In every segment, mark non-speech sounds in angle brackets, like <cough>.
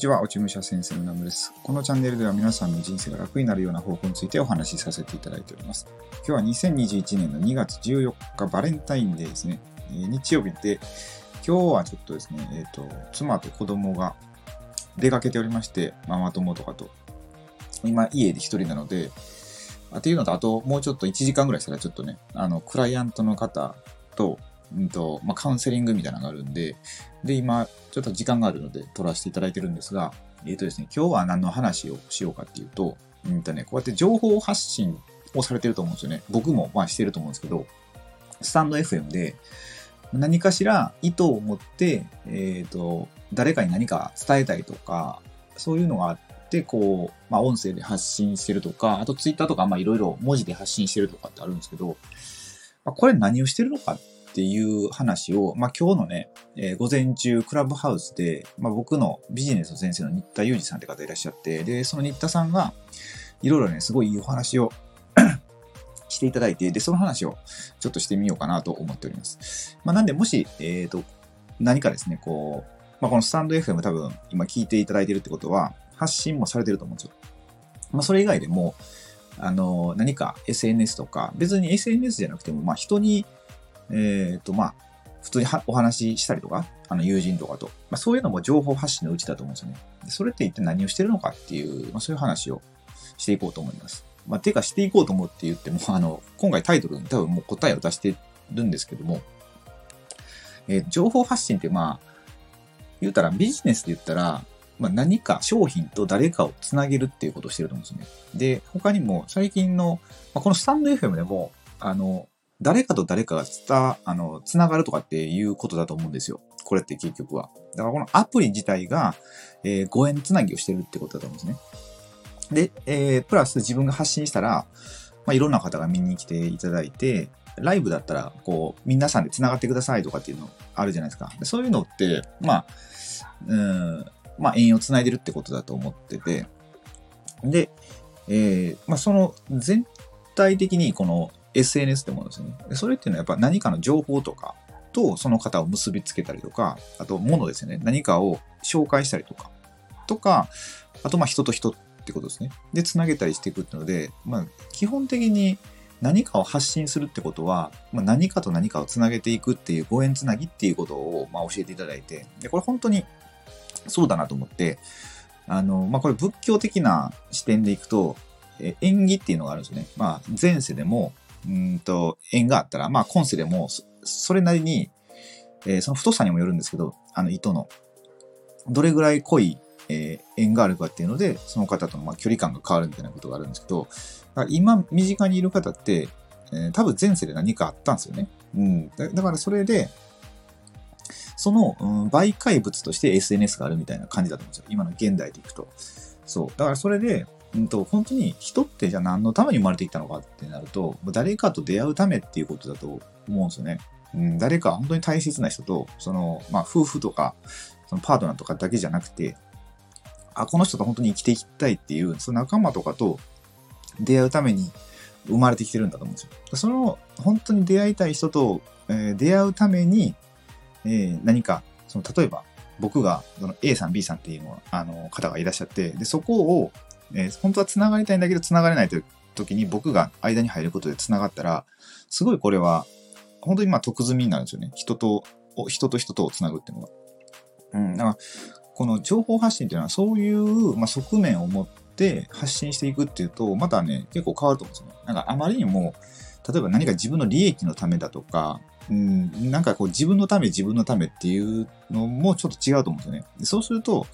ちは、落ち武者先生のナムです。このチャンネルでは皆さんの人生が楽になるような方法についてお話しさせていただいております。今日は2021年の2月14日バレンタインデーですね。え、日曜日で、今日はちょっとですね、えっ、ー、と、妻と子供が出かけておりまして、ママ友とかと。今、家で一人なので、っていうのと、あともうちょっと1時間ぐらいしたらちょっとね、あの、クライアントの方と、うんと、まあ、カウンセリングみたいなのがあるんで、で、今、ちょっと時間があるので撮らせていただいてるんですが、えっ、ー、とですね、今日は何の話をしようかっていうと、うんとね、こうやって情報発信をされてると思うんですよね。僕もまあしてると思うんですけど、スタンド FM で何かしら意図を持って、えっ、ー、と、誰かに何か伝えたいとか、そういうのがあって、こう、まあ音声で発信してるとか、あとツイッターとか、まあいろいろ文字で発信してるとかってあるんですけど、まあ、これ何をしてるのかっっていう話を、まあ、今日のね、えー、午前中クラブハウスで、まあ、僕のビジネスの先生の新田裕二さんって方いらっしゃって、で、その新田さんが、いろいろね、すごいいいお話を <coughs> していただいて、で、その話をちょっとしてみようかなと思っております。まあ、なんで、もし、えっ、ー、と、何かですね、こう、まあ、このスタンド FM 多分今聞いていただいてるってことは、発信もされてると思うんですよ。まあ、それ以外でも、あの、何か SNS とか、別に SNS じゃなくても、まあ、人にえっ、ー、と、まあ、普通にお話ししたりとか、あの友人とかと、まあ、そういうのも情報発信のうちだと思うんですよね。それって一体何をしてるのかっていう、まあ、そういう話をしていこうと思います。まあ、てかしていこうと思って言っても、<laughs> あの、今回タイトルに多分もう答えを出してるんですけども、えー、情報発信ってまあ、言うたらビジネスで言ったら、まあ、何か商品と誰かをつなげるっていうことをしてると思うんですよね。で、他にも最近の、まあ、このスタンド FM でも、あの、誰かと誰かが伝、あの、つながるとかっていうことだと思うんですよ。これって結局は。だからこのアプリ自体が、えー、ご縁つなぎをしてるってことだと思うんですね。で、えー、プラス自分が発信したら、まあ、いろんな方が見に来ていただいて、ライブだったら、こう、皆さんで繋がってくださいとかっていうのあるじゃないですか。そういうのって、まあ、うん、まあ、縁を繋いでるってことだと思ってて、で、えー、まあ、その全体的にこの SNS ってものですね。それっていうのはやっぱ何かの情報とかとその方を結びつけたりとか、あと物ですよね。何かを紹介したりとか、とか、あとまあ人と人ってことですね。で、つなげたりしていくっていうので、まあ基本的に何かを発信するってことは、まあ、何かと何かをつなげていくっていうご縁つなぎっていうことをまあ教えていただいて、で、これ本当にそうだなと思って、あの、まあこれ仏教的な視点でいくと、え縁起っていうのがあるんですよね。まあ前世でもうんと、縁があったら、まあ今世でも、それなりに、えー、その太さにもよるんですけど、あの糸の、どれぐらい濃い、えー、縁があるかっていうので、その方とのまあ距離感が変わるみたいなことがあるんですけど、今、身近にいる方って、えー、多分前世で何かあったんですよね。うん。だだからそれで、その、うん、媒介物として SNS があるみたいな感じだと思うんですよ。今の現代でいくと。そう。だからそれで、うんと、本当に人ってじゃあ何のために生まれてきたのかってなると、誰かと出会うためっていうことだと思うんですよね。うん、誰か本当に大切な人と、その、まあ、夫婦とか、そのパートナーとかだけじゃなくて、あ、この人と本当に生きていきたいっていう、その仲間とかと出会うために生まれてきてるんだと思うんですよ。その、本当に出会いたい人と、えー、出会うために、えー、何か、その、例えば、僕が、その A さん、B さんっていうのあの方がいらっしゃって、で、そこを、えー、本当は繋がりたいんだけど繋がれないという時に僕が間に入ることで繋がったら、すごいこれは、本当にまあ得済みになるんですよね。人と、人と人とを繋ぐっていうのが。うん。だから、この情報発信っていうのはそういう、まあ、側面を持って発信していくっていうと、またね、結構変わると思うんですよね。なんかあまりにも、例えば何か自分の利益のためだとか、うん、なんかこう自分のため自分のためっていうのもちょっと違うと思うんですよね。そうすると、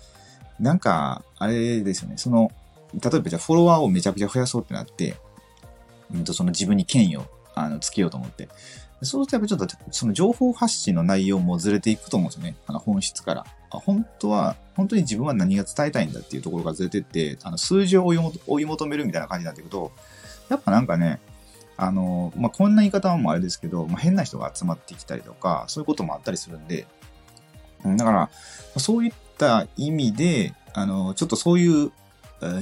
なんか、あれですよね。その、例えばじゃあフォロワーをめちゃくちゃ増やそうってなって、うんとその自分に権威をあのつけようと思って。そうするとやっぱちょっとその情報発信の内容もずれていくと思うんですよね。あの本質から。あ本当は、本当に自分は何が伝えたいんだっていうところがずれてって、あの数字を追い求めるみたいな感じになっていくと、やっぱなんかね、あの、まあ、こんな言い方もあれですけど、まあ、変な人が集まってきたりとか、そういうこともあったりするんで、だから、そういった意味で、あの、ちょっとそういう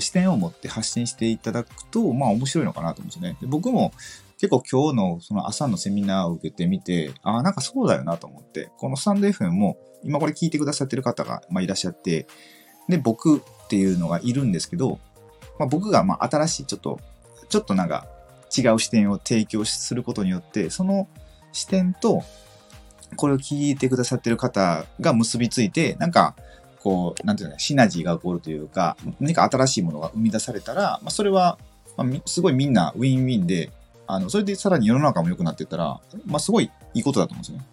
視点を持って発信していただくと、まあ面白いのかなと思うんですよね。で僕も結構今日のその朝のセミナーを受けてみて、ああ、なんかそうだよなと思って、このスタンド FM も今これ聞いてくださってる方が、まあ、いらっしゃって、で、僕っていうのがいるんですけど、まあ、僕がまあ新しいちょっと、ちょっとなんか違う視点を提供することによって、その視点と、これを聞いてくださってる方が結びついて、なんか、こう、なんていうのシナジーが起こるというか、何か新しいものが生み出されたら、まあ、それは、まあ、すごいみんなウィンウィンで、あの、それでさらに世の中も良くなっていったら、まあ、すごいいいことだと思うんですよね。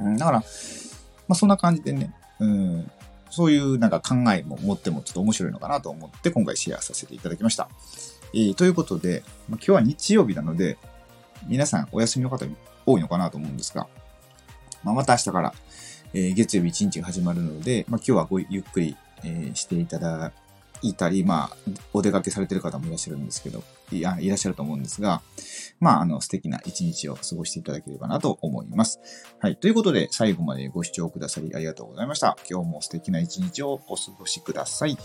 うん、だから、まあ、そんな感じでね、うん、そういうなんか考えも持ってもちょっと面白いのかなと思って今回シェアさせていただきました。えー、ということで、まあ、今日は日曜日なので、皆さんお休みの方多いのかなと思うんですが、まあ、また明日から、え、月曜日1日が始まるので、まあ、今日はごゆっくり、えー、していただいたり、まあ、お出かけされてる方もいらっしゃるんですけど、いやいらっしゃると思うんですが、まあ、あの、素敵な一日を過ごしていただければなと思います。はい。ということで、最後までご視聴くださりありがとうございました。今日も素敵な一日をお過ごしください。